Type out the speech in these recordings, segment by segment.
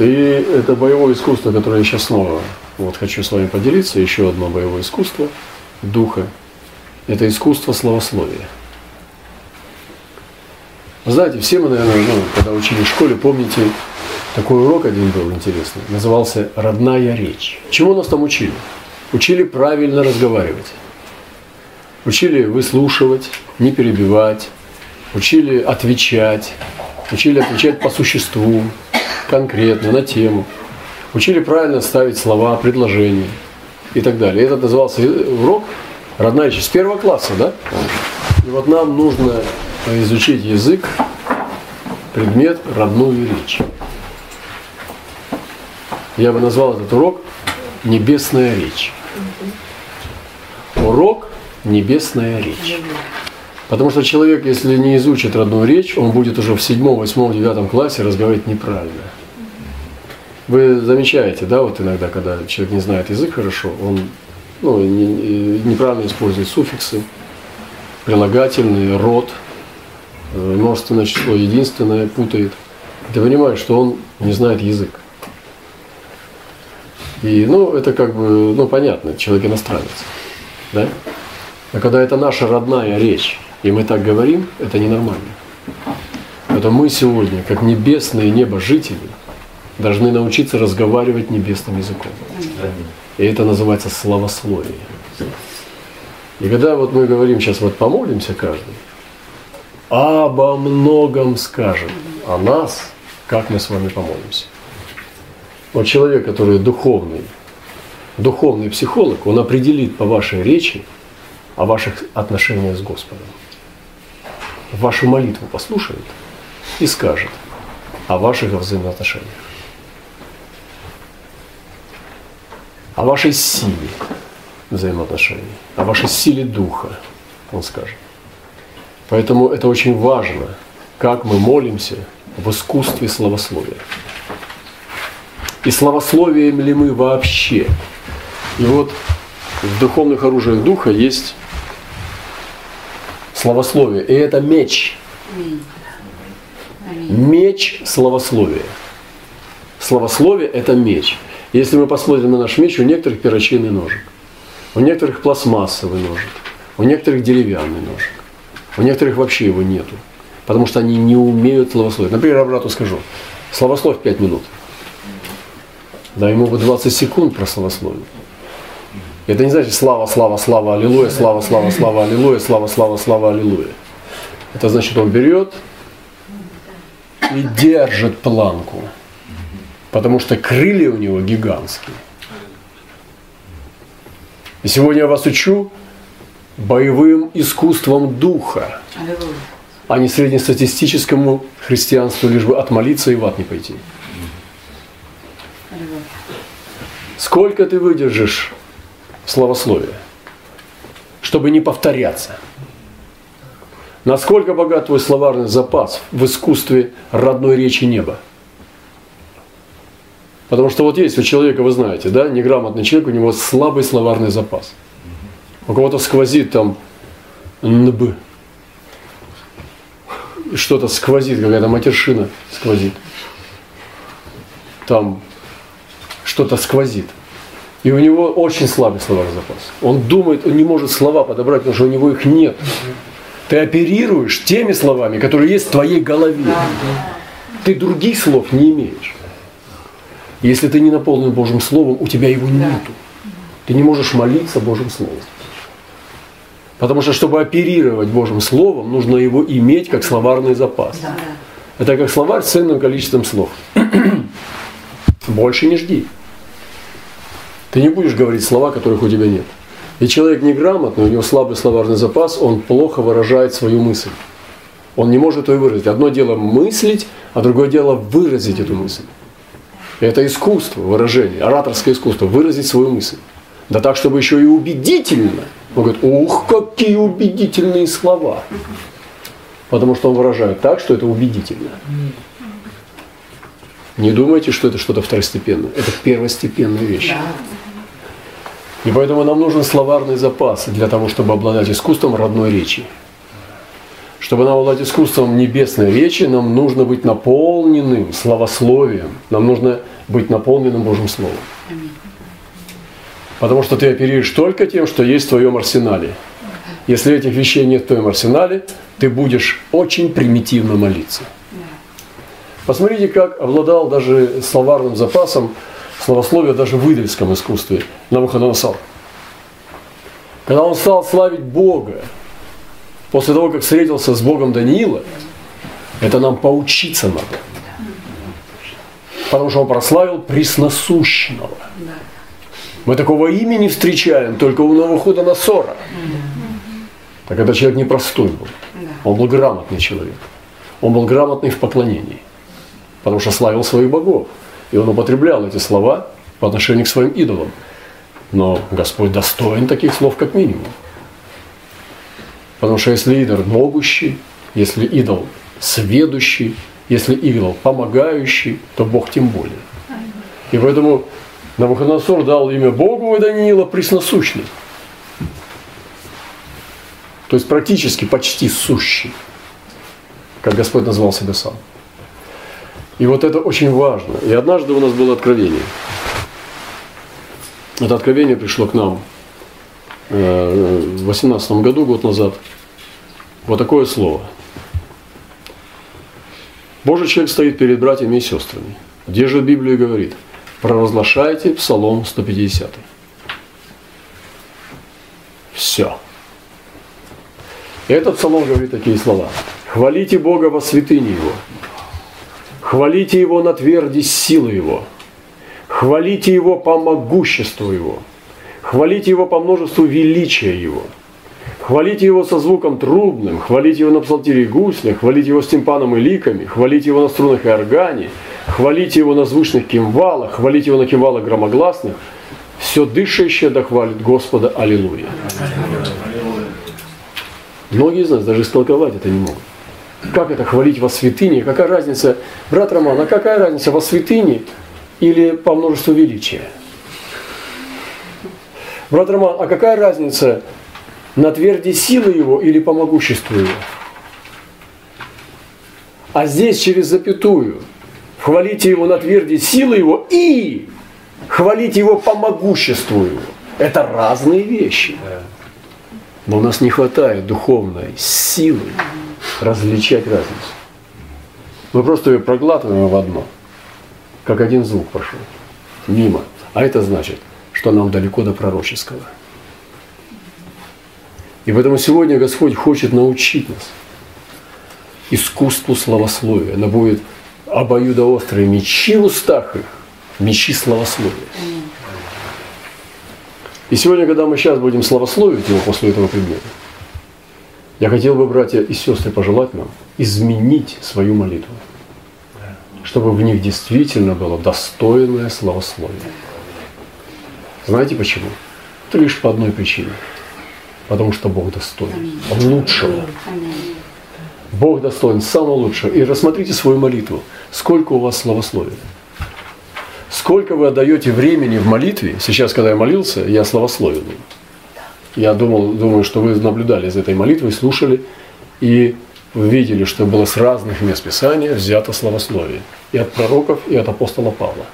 И это боевое искусство, которое я сейчас снова вот хочу с вами поделиться, еще одно боевое искусство духа. Это искусство словословия. Знаете, все мы, наверное, ну, когда учили в школе, помните, такой урок один был интересный. Назывался «Родная речь». Чему нас там учили? Учили правильно разговаривать. Учили выслушивать, не перебивать. Учили отвечать. Учили отвечать по существу, конкретно, на тему. Учили правильно ставить слова, предложения и так далее. Это назывался урок «Родная речь» с первого класса, да? И вот нам нужно изучить язык, предмет родную речь. Я бы назвал этот урок «Небесная речь». Урок «Небесная речь». Потому что человек, если не изучит родную речь, он будет уже в седьмом, восьмом, девятом классе разговаривать неправильно. Вы замечаете, да, вот иногда, когда человек не знает язык хорошо, он ну, не, неправильно использует суффиксы, прилагательные, род, э, множественное число единственное путает. Ты понимаешь, что он не знает язык. И, ну, это как бы, ну, понятно, человек иностранец, да? А когда это наша родная речь, и мы так говорим, это ненормально. Это мы сегодня, как небесные небожители, должны научиться разговаривать небесным языком. И это называется словословие. И когда вот мы говорим сейчас, вот помолимся каждый, обо многом скажем, о нас, как мы с вами помолимся. Вот человек, который духовный, духовный психолог, он определит по вашей речи о ваших отношениях с Господом. Вашу молитву послушает и скажет о ваших взаимоотношениях. О вашей силе взаимоотношений, о вашей силе духа, он скажет. Поэтому это очень важно, как мы молимся в искусстве словословия и славословием ли мы вообще. И вот в духовных оружиях духа есть славословие, и это меч. Меч славословия. Славословие – это меч. Если мы посмотрим на наш меч, у некоторых перочинный ножик, у некоторых пластмассовый ножик, у некоторых деревянный ножик, у некоторых вообще его нету, потому что они не умеют славословить. Например, я брату скажу, славословь 5 минут – да, ему бы 20 секунд прославословить. Это не значит слава, слава, слава, аллилуйя, слава, слава, слава, аллилуйя, слава, слава, слава, аллилуйя. Это значит, он берет и держит планку. Потому что крылья у него гигантские. И сегодня я вас учу боевым искусством духа, а не среднестатистическому христианству, лишь бы отмолиться и в ад не пойти. Сколько ты выдержишь словословия, чтобы не повторяться? Насколько богат твой словарный запас в искусстве родной речи неба? Потому что вот есть у человека, вы знаете, да, неграмотный человек, у него слабый словарный запас. У кого-то сквозит там нб, что-то сквозит, какая-то матершина сквозит. Там что-то сквозит. И у него очень слабый словарный запас. Он думает, он не может слова подобрать, потому что у него их нет. Ты оперируешь теми словами, которые есть в твоей голове. Ты других слов не имеешь. Если ты не наполнен Божьим Словом, у тебя его нету. Ты не можешь молиться Божьим Словом. Потому что, чтобы оперировать Божьим Словом, нужно его иметь как словарный запас. Это как словарь с ценным количеством слов. Больше не жди. Ты не будешь говорить слова, которых у тебя нет. И человек неграмотный, у него слабый словарный запас, он плохо выражает свою мысль. Он не может ее выразить. Одно дело мыслить, а другое дело выразить эту мысль. Это искусство выражения, ораторское искусство, выразить свою мысль. Да так, чтобы еще и убедительно. Он говорит, ух, какие убедительные слова. Потому что он выражает так, что это убедительно. Не думайте, что это что-то второстепенное. Это первостепенная вещь. И поэтому нам нужен словарный запас для того, чтобы обладать искусством родной речи. Чтобы нам владеть искусством небесной речи, нам нужно быть наполненным словословием. Нам нужно быть наполненным Божьим Словом. Потому что ты оперируешь только тем, что есть в твоем арсенале. Если этих вещей нет в твоем арсенале, ты будешь очень примитивно молиться. Посмотрите, как обладал даже словарным запасом словословия даже в идольском искусстве Навуходоносор. Когда он стал славить Бога, после того, как встретился с Богом Даниила, это нам поучиться надо. Потому что он прославил пресносущного. Мы такого имени встречаем только у Навуходоносора. Так это человек непростой был. Он был грамотный человек. Он был грамотный в поклонении. Потому что славил своих богов. И он употреблял эти слова по отношению к своим идолам. Но Господь достоин таких слов как минимум. Потому что если идол могущий, если идол сведущий, если идол помогающий, то Бог тем более. И поэтому Навуходоносор дал имя Богу и Даниила пресносущный. То есть практически почти сущий, как Господь назвал себя сам. И вот это очень важно. И однажды у нас было откровение. Это откровение пришло к нам э, в 18 году, год назад. Вот такое слово. Божий человек стоит перед братьями и сестрами. Держит Библию и говорит, провозглашайте Псалом 150. Все. Этот псалом говорит такие слова. Хвалите Бога во святыне Его. Хвалите Его на тверди силы Его. Хвалите Его по могуществу Его. Хвалите Его по множеству величия Его. Хвалите Его со звуком трубным, хвалите Его на псалтире и гуслях, хвалите Его с тимпаном и ликами, хвалите Его на струнах и органе, хвалите Его на звучных кимвалах, хвалите Его на кимвалах громогласных. Все дышащее да хвалит Господа. Аллилуйя. Многие из нас даже истолковать это не могут. Как это хвалить во святыне? Какая разница, брат Роман, а какая разница во святыне или по множеству величия? Брат Роман, а какая разница на тверди силы его или по могуществу его? А здесь через запятую хвалите его на тверди силы его и хвалите его по могуществу его. Это разные вещи. Но у нас не хватает духовной силы различать разницу. Мы просто ее проглатываем в одно, как один звук пошел, мимо. А это значит, что нам далеко до пророческого. И поэтому сегодня Господь хочет научить нас искусству словословия. Она будет обоюдоострые мечи в устах их, мечи словословия. И сегодня, когда мы сейчас будем славословить его после этого предмета, я хотел бы, братья и сестры, пожелать нам изменить свою молитву, чтобы в них действительно было достойное славословие. Знаете почему? Это лишь по одной причине. Потому что Бог достоин. Лучшего. Бог достоин самого лучшего. И рассмотрите свою молитву. Сколько у вас славословия? Сколько вы отдаете времени в молитве? Сейчас, когда я молился, я славословил. Я думал, думаю, что вы наблюдали за этой молитвой, слушали и видели, что было с разных мест Писания взято славословие. И от пророков, и от апостола Павла.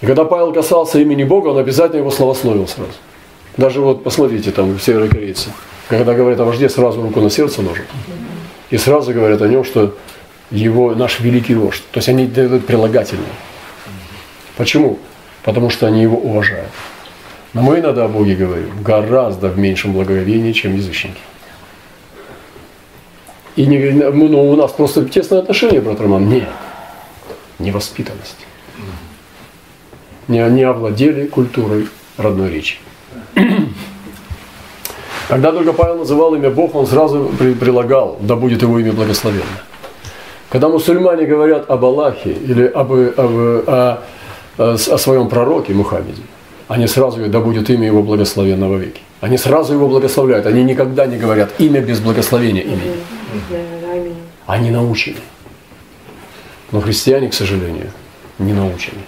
И когда Павел касался имени Бога, он обязательно его славословил сразу. Даже вот посмотрите там в северокорейцы, когда говорят о вожде, сразу руку на сердце ложат. И сразу говорят о нем, что его, наш великий вождь. То есть они дают прилагательные. Почему? Потому что они его уважают. Мы иногда о Боге говорим гораздо в меньшем благоговении, чем язычники. И не, ну, у нас просто тесное отношение, брат Роман. Нет. Невоспитанность. Не, не овладели культурой родной речи. Когда только Павел называл имя Бог, он сразу прилагал, да будет его имя благословенно. Когда мусульмане говорят об Аллахе или об, об, о, о, о своем пророке Мухаммеде, они сразу говорят, да будет имя его благословенно веки. Они сразу его благословляют. Они никогда не говорят имя без благословения имени. Они научены. Но христиане, к сожалению, не научены.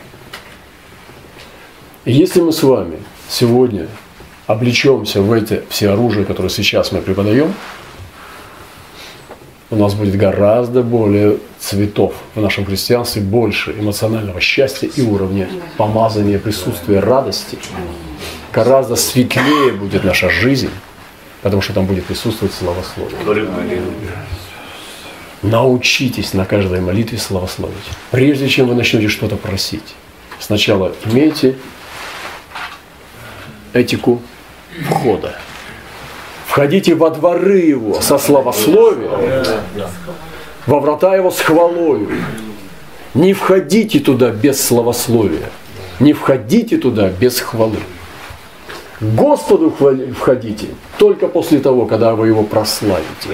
И если мы с вами сегодня облечемся в эти все оружия, которые сейчас мы преподаем, у нас будет гораздо более цветов в нашем христианстве, больше эмоционального счастья и уровня помазания, присутствия, радости. Гораздо светлее будет наша жизнь, потому что там будет присутствовать славословие. Научитесь на каждой молитве славословить. Прежде чем вы начнете что-то просить, сначала имейте этику входа. Входите во дворы его со славословием, во врата его с хвалою. Не входите туда без славословия. Не входите туда без хвалы. Господу входите только после того, когда вы его прославите.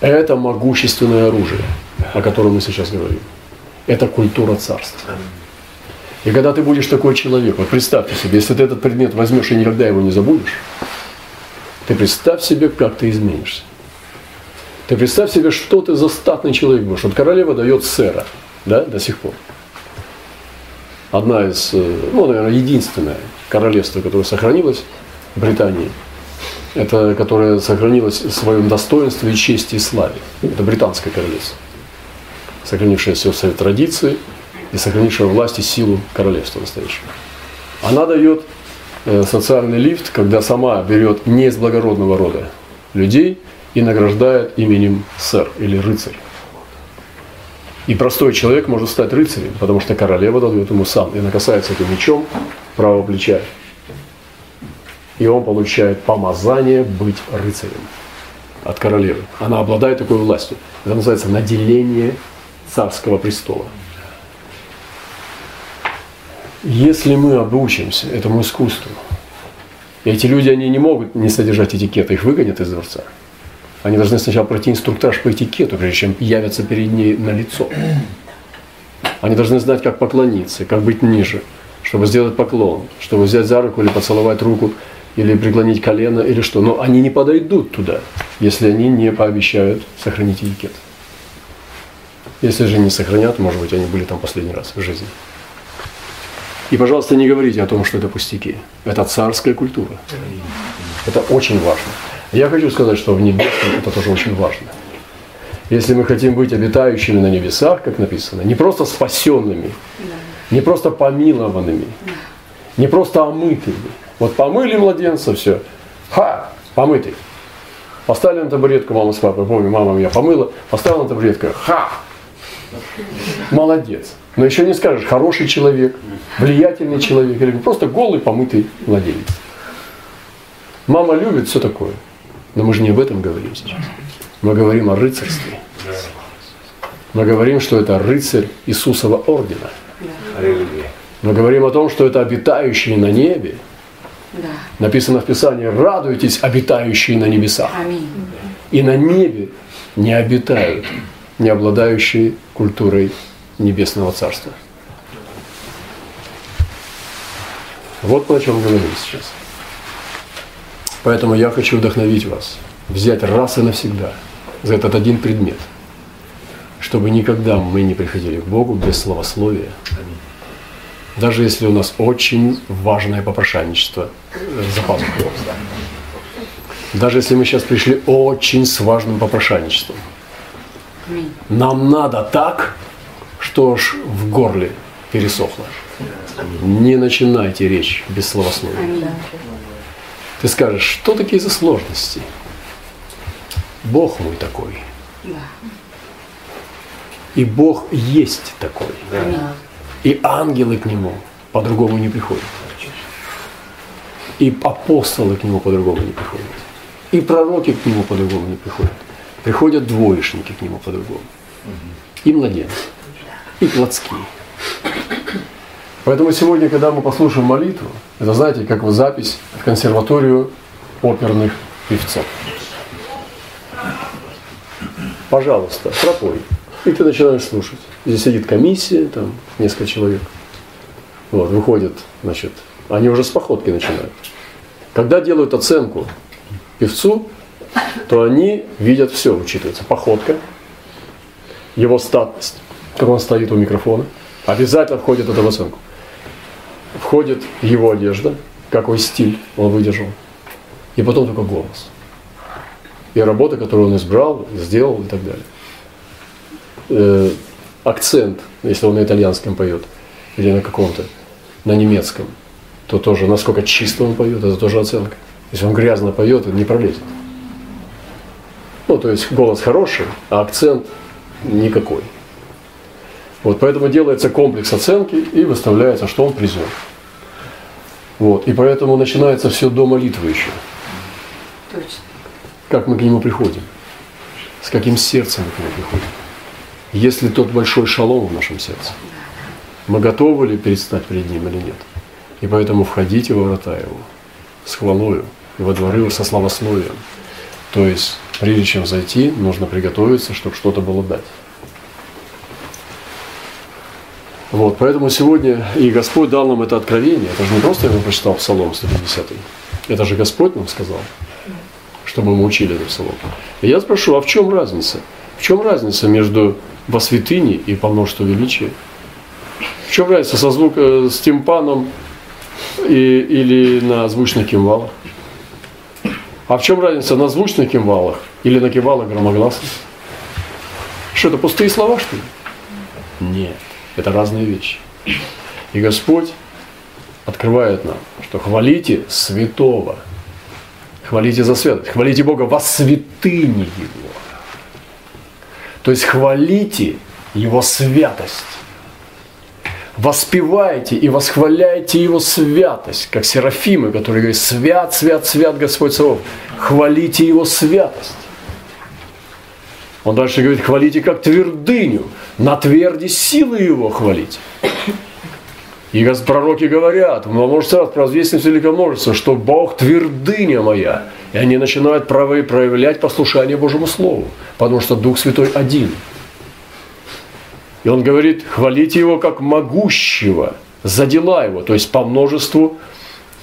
Это могущественное оружие, о котором мы сейчас говорим. Это культура царства. И когда ты будешь такой человек, вот представьте себе, если ты этот предмет возьмешь и никогда его не забудешь, ты представь себе, как ты изменишься. Ты представь себе, что ты за статный человек будешь. Вот королева дает сэра, да, до сих пор. Одна из, э, ну, наверное, единственное королевство, которое сохранилось в Британии, это которое сохранилось в своем достоинстве и чести и славе. Это британское королевство, сохранившее все свои традиции, и сохранившего власть и силу королевства настоящего. Она дает э, социальный лифт, когда сама берет не из благородного рода людей и награждает именем сэр или рыцарь. И простой человек может стать рыцарем, потому что королева дает ему сам. И она касается этим мечом правого плеча. И он получает помазание быть рыцарем от королевы. Она обладает такой властью. Это называется наделение царского престола. Если мы обучимся этому искусству, эти люди, они не могут не содержать этикета, их выгонят из дворца. Они должны сначала пройти инструктаж по этикету, прежде чем явятся перед ней на лицо. Они должны знать, как поклониться, как быть ниже, чтобы сделать поклон, чтобы взять за руку или поцеловать руку, или преклонить колено, или что. Но они не подойдут туда, если они не пообещают сохранить этикет. Если же не сохранят, может быть, они были там последний раз в жизни. И, пожалуйста, не говорите о том, что это пустяки. Это царская культура. Это очень важно. Я хочу сказать, что в небесном это тоже очень важно. Если мы хотим быть обитающими на небесах, как написано, не просто спасенными, не просто помилованными, не просто омытыми. Вот помыли младенца, все. Ха, помытый. Поставили на табуретку, мама с папой, помню, мама меня помыла, поставила на табуретку, ха, молодец. Но еще не скажешь, хороший человек, влиятельный человек, или просто голый, помытый младенец. Мама любит все такое. Но мы же не об этом говорим сейчас. Мы говорим о рыцарстве. Мы говорим, что это рыцарь Иисусова ордена. Мы говорим о том, что это обитающие на небе. Написано в Писании, радуйтесь, обитающие на небесах. И на небе не обитают, не обладающие культурой Небесного Царства. Вот мы о чем говорим сейчас. Поэтому я хочу вдохновить вас, взять раз и навсегда за этот один предмет, чтобы никогда мы не приходили к Богу без словословия. Даже если у нас очень важное попрошайничество за пазухой. Даже если мы сейчас пришли очень с важным попрошайничеством. Нам надо так, что ж в горле пересохло. Не начинайте речь без словословия. Ты скажешь, что такие за сложности? Бог мой такой. И Бог есть такой. И ангелы к Нему по-другому не приходят. И апостолы к Нему по-другому не приходят. И пророки к Нему по-другому не приходят. Приходят двоечники к Нему по-другому. И младенцы и плотские. Поэтому сегодня, когда мы послушаем молитву, это, знаете, как вот запись в консерваторию оперных певцов. Пожалуйста, пропой. И ты начинаешь слушать. Здесь сидит комиссия, там несколько человек. Вот, выходят, значит, они уже с походки начинают. Когда делают оценку певцу, то они видят все, учитывается. Походка, его статность, он стоит у микрофона. Обязательно входит это в оценку. входит его одежда, какой стиль он выдержал, и потом только голос. И работа, которую он избрал, сделал и так далее. Э, акцент, если он на итальянском поет, или на каком-то, на немецком, то тоже, насколько чисто он поет, это тоже оценка. Если он грязно поет, это не пролезет. Ну, то есть голос хороший, а акцент никакой. Вот, поэтому делается комплекс оценки и выставляется, что он призер. Вот, и поэтому начинается все до молитвы еще. Точно. Как мы к нему приходим? С каким сердцем мы к нему приходим? Если тот большой шалом в нашем сердце, мы готовы ли предстать перед ним или нет? И поэтому входите во врата его с хвалою и во дворы его со славословием. То есть, прежде чем зайти, нужно приготовиться, чтобы что-то было дать. Вот, поэтому сегодня и Господь дал нам это откровение. Это же не просто я вам прочитал Псалом 150. Это же Господь нам сказал, чтобы мы учили этот Псалом. И я спрошу, а в чем разница? В чем разница между во святыне и по множеству величия? В чем разница со звук, э, с тимпаном и, или на звучных кимвалах? А в чем разница на звучных кимвалах или на кимвалах громогласных? Что это пустые слова, что ли? Нет. Это разные вещи. И Господь открывает нам, что хвалите святого, хвалите за святость, хвалите Бога во святыне Его. То есть хвалите Его святость. Воспевайте и восхваляйте Его святость, как серафимы, которые говорят, свят, свят, свят Господь Савов. Хвалите Его святость. Он дальше говорит, хвалите как твердыню, на тверди силы его хвалить. И пророки говорят, множество раз, провозвестница великое множество, что Бог твердыня моя. И они начинают проявлять послушание Божьему Слову, потому что Дух Святой один. И он говорит, хвалите его как могущего, за дела его, то есть по множеству,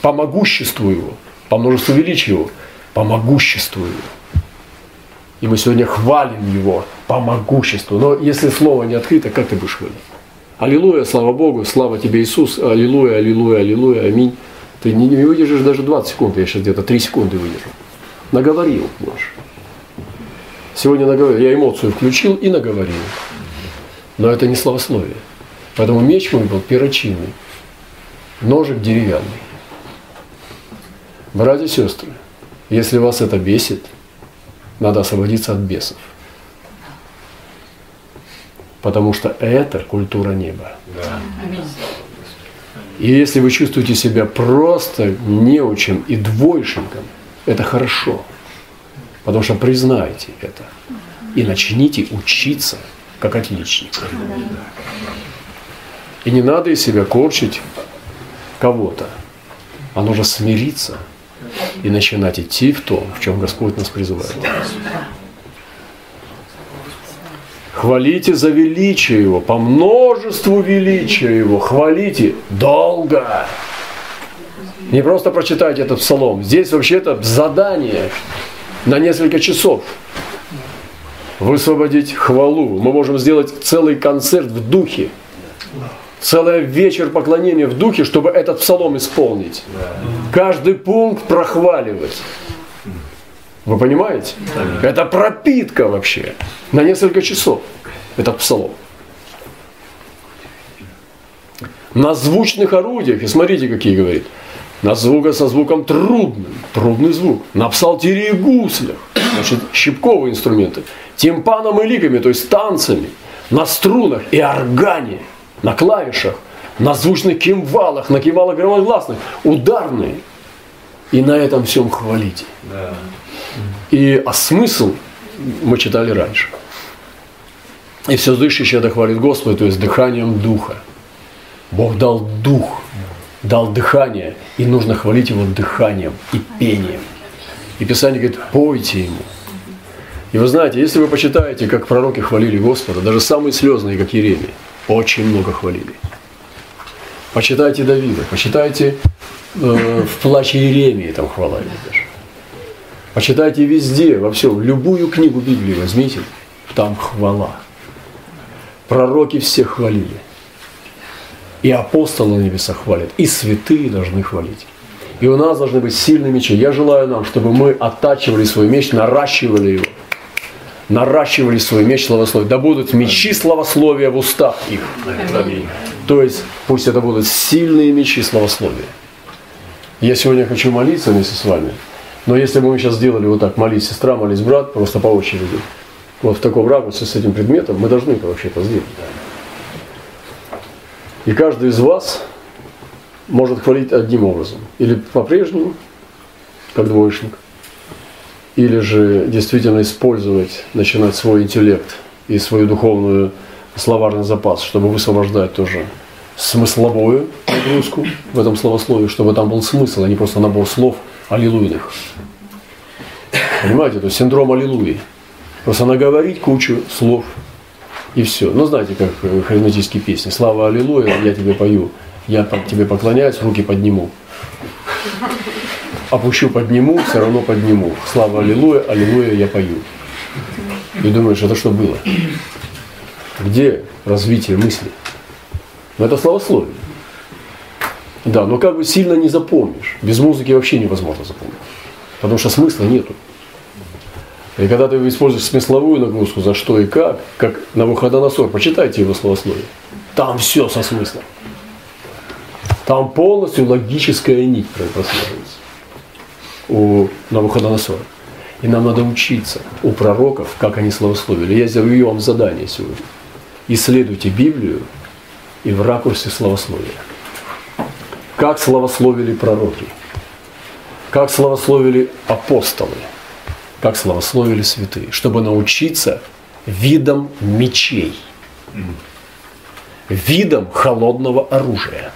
по могуществу его, по множеству величия его, по могуществу его. И мы сегодня хвалим Его по могуществу. Но если слово не открыто, как ты будешь хвалить? Аллилуйя, слава Богу, слава тебе, Иисус, аллилуйя, аллилуйя, аллилуйя, аминь. Ты не, не выдержишь даже 20 секунд, я сейчас где-то 3 секунды выдержу. Наговорил можешь. Сегодня наговорил, я эмоцию включил и наговорил. Но это не словословие. Поэтому меч мой был перочинный, ножик деревянный. Братья и сестры, если вас это бесит – надо освободиться от бесов. Потому что это культура неба. Да. И если вы чувствуете себя просто неучим и двоечником, это хорошо. Потому что признайте это. И начните учиться как отличник. И не надо из себя корчить кого-то. А нужно смириться – и начинать идти в том, в чем Господь нас призывает. Хвалите за величие Его, по множеству величия Его. Хвалите долго. Не просто прочитайте этот псалом. Здесь вообще-то задание на несколько часов. Высвободить хвалу. Мы можем сделать целый концерт в духе целый вечер поклонения в духе, чтобы этот псалом исполнить. Каждый пункт прохваливать. Вы понимаете? Это пропитка вообще. На несколько часов этот псалом. На звучных орудиях, и смотрите, какие говорит, на звука со звуком трудным, трудный звук, на псалтере и гуслях, значит, щипковые инструменты, тимпаном и ликами, то есть танцами, на струнах и органе – на клавишах, на звучных кимвалах, на кимвалах громогласных, ударные. И на этом всем хвалите. Да. И а смысл мы читали раньше. И все дышащее это хвалит Господа, то есть дыханием Духа. Бог дал Дух, дал дыхание, и нужно хвалить Его дыханием и пением. И Писание говорит, пойте Ему. И вы знаете, если вы почитаете, как пророки хвалили Господа, даже самые слезные, как Еремия, очень много хвалили. Почитайте Давида, почитайте э, в плаче Иеремии там хвала даже. Почитайте везде, во всем, любую книгу Библии возьмите, там хвала. Пророки все хвалили. И апостолы на небесах хвалят, и святые должны хвалить. И у нас должны быть сильные мечи. Я желаю нам, чтобы мы оттачивали свой меч, наращивали его. Наращивали свой меч славословия. Да будут мечи славословия в устах их. То есть пусть это будут сильные мечи славословия. Я сегодня хочу молиться вместе с вами. Но если бы мы сейчас сделали вот так, молись сестра, молись брат, просто по очереди, вот в таком ракурсе с этим предметом, мы должны это вообще-то сделать. И каждый из вас может хвалить одним образом. Или по-прежнему, как двоечник, или же действительно использовать, начинать свой интеллект и свою духовную словарный запас, чтобы высвобождать тоже смысловую нагрузку в этом словословии, чтобы там был смысл, а не просто набор слов аллилуйных. Понимаете, то есть синдром аллилуйи. Просто наговорить кучу слов и все. Ну, знаете, как харизматические песни. Слава аллилуйя, я тебе пою. Я тебе поклоняюсь, руки подниму. Опущу, подниму, все равно подниму. Слава аллилуйя, аллилуйя, я пою. И думаешь, это что было? Где развитие мысли? Ну, это словословие. Да, но как бы сильно не запомнишь. Без музыки вообще невозможно запомнить. Потому что смысла нету. И когда ты используешь смысловую нагрузку, за что и как, как на Навуходоносор, почитайте его словословие. Там все со смыслом. Там полностью логическая нить прослеживается у Навуходоносора. И нам надо учиться у пророков, как они словословили. Я сделаю вам задание сегодня. Исследуйте Библию и в ракурсе словословия. Как словословили пророки, как словословили апостолы, как словословили святые, чтобы научиться видам мечей, видам холодного оружия.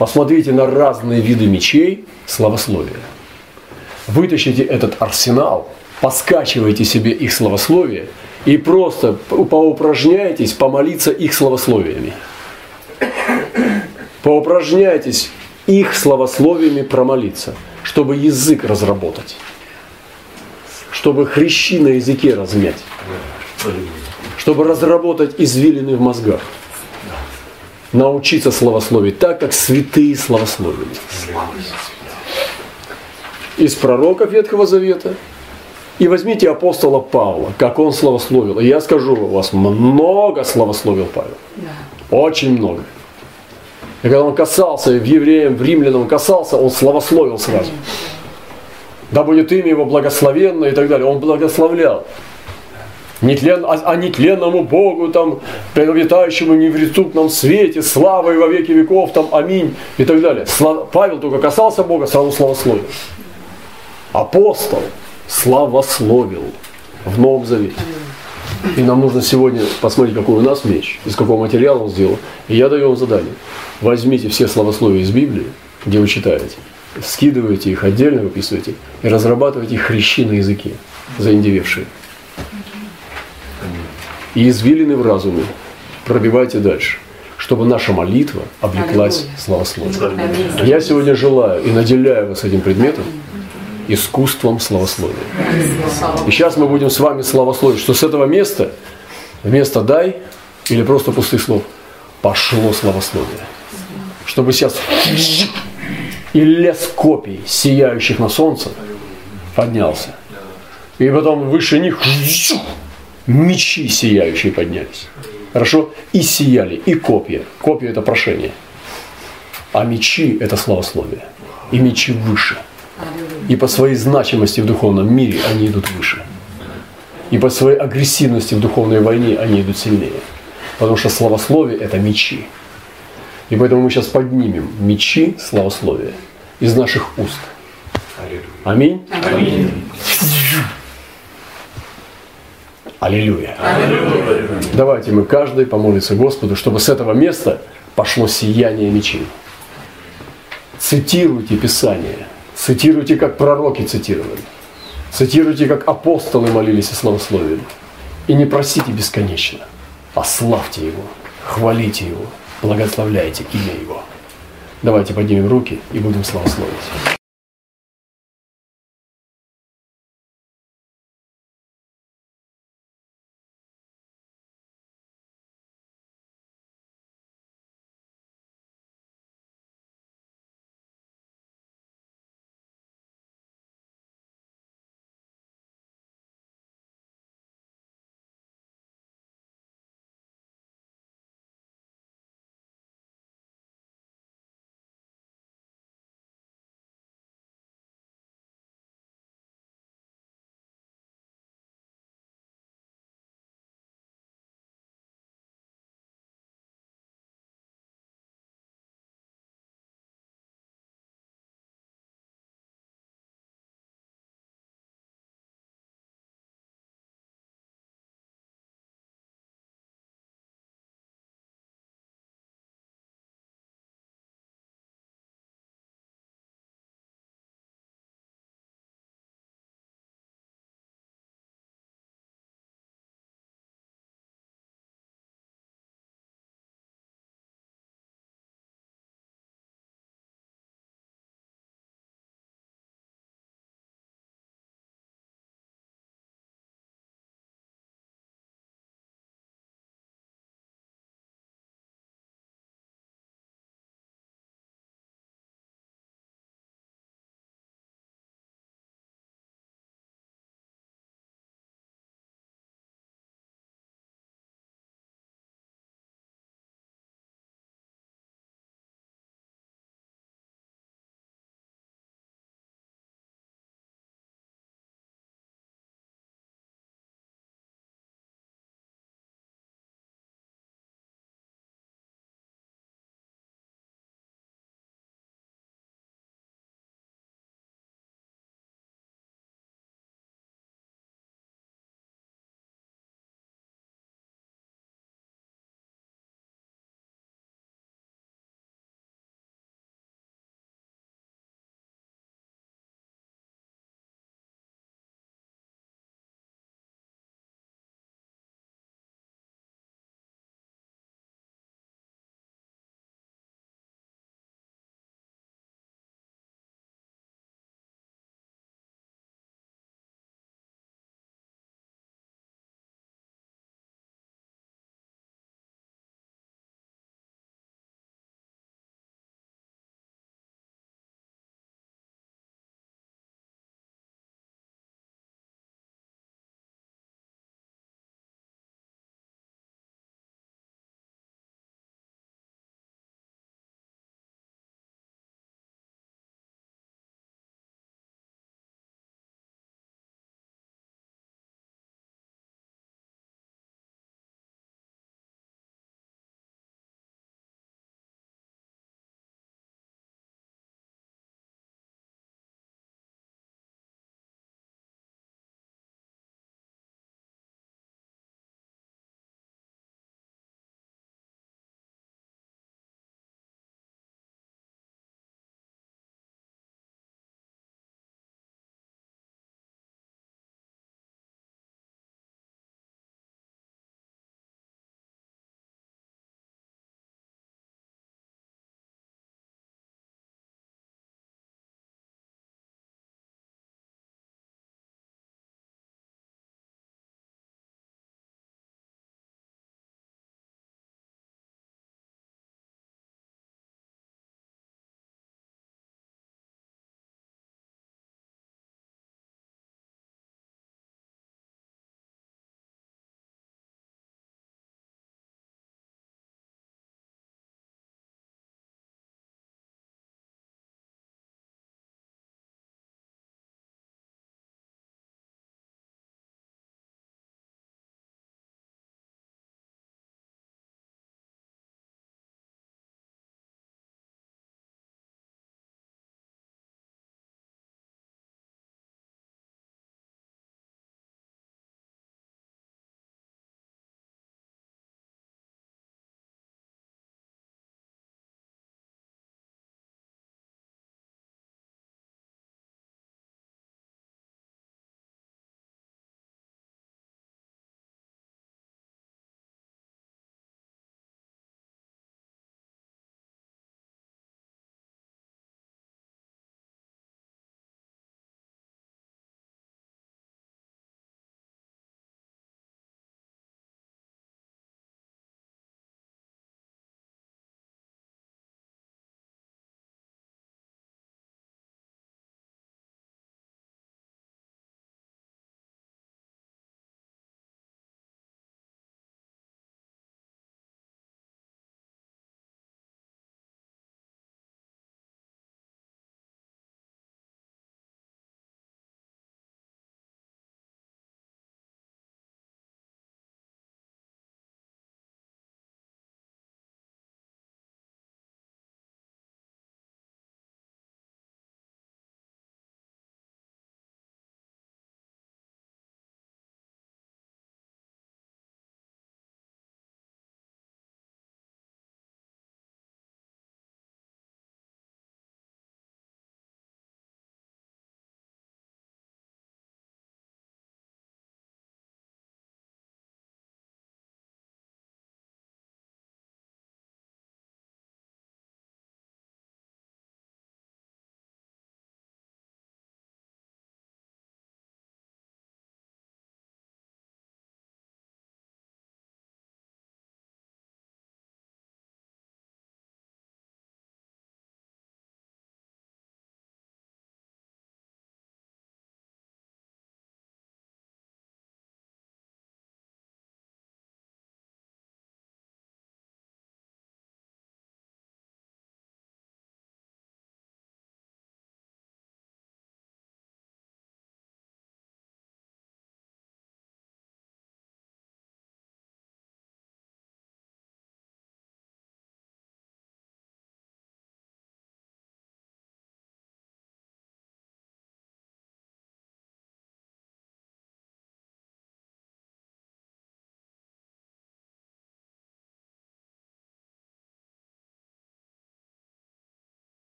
Посмотрите на разные виды мечей словословия. Вытащите этот арсенал, поскачивайте себе их словословие – и просто поупражняйтесь помолиться их словословиями. Поупражняйтесь их словословиями промолиться, чтобы язык разработать, чтобы хрящи на языке размять, чтобы разработать извилины в мозгах, научиться словословить так, как святые словословили. Из пророков Ветхого Завета – и возьмите апостола Павла, как он славословил. И я скажу, у вас много славословил Павел. Очень много. И когда он касался в евреям, в римлянам касался, он славословил сразу. Да будет имя его благословенно и так далее. Он благословлял. Нетлен, а, а нетленному Богу, там, преобитающему не в рецутном свете, славой во веки веков, там, аминь и так далее. Слав... Павел только касался Бога, сразу славословил. Апостол – славословил в Новом Завете. И нам нужно сегодня посмотреть, какой у нас меч, из какого материала он сделан. И я даю вам задание. Возьмите все славословия из Библии, где вы читаете, скидывайте их отдельно, выписывайте, и разрабатывайте хрящи на языке, заиндевевшие. И извилины в разуме пробивайте дальше, чтобы наша молитва облеклась славословием. Я сегодня желаю и наделяю вас этим предметом, искусством славословия. И сейчас мы будем с вами славословить, что с этого места, вместо «дай» или просто пустых слов, пошло славословие. Чтобы сейчас и лес копий, сияющих на солнце, поднялся. И потом выше них мечи сияющие поднялись. Хорошо? И сияли, и копья. Копья – это прошение. А мечи – это славословие. И мечи выше – и по своей значимости в духовном мире они идут выше. И по своей агрессивности в духовной войне они идут сильнее. Потому что славословие – это мечи. И поэтому мы сейчас поднимем мечи славословия из наших уст. Аминь. Аминь. Аллилуйя. Аллилуйя. Давайте мы каждый помолимся Господу, чтобы с этого места пошло сияние мечей. Цитируйте Писание. Цитируйте, как пророки цитировали. Цитируйте, как апостолы молились и славословили. И не просите бесконечно, а славьте Его, хвалите Его, благословляйте имя Его. Давайте поднимем руки и будем славословить.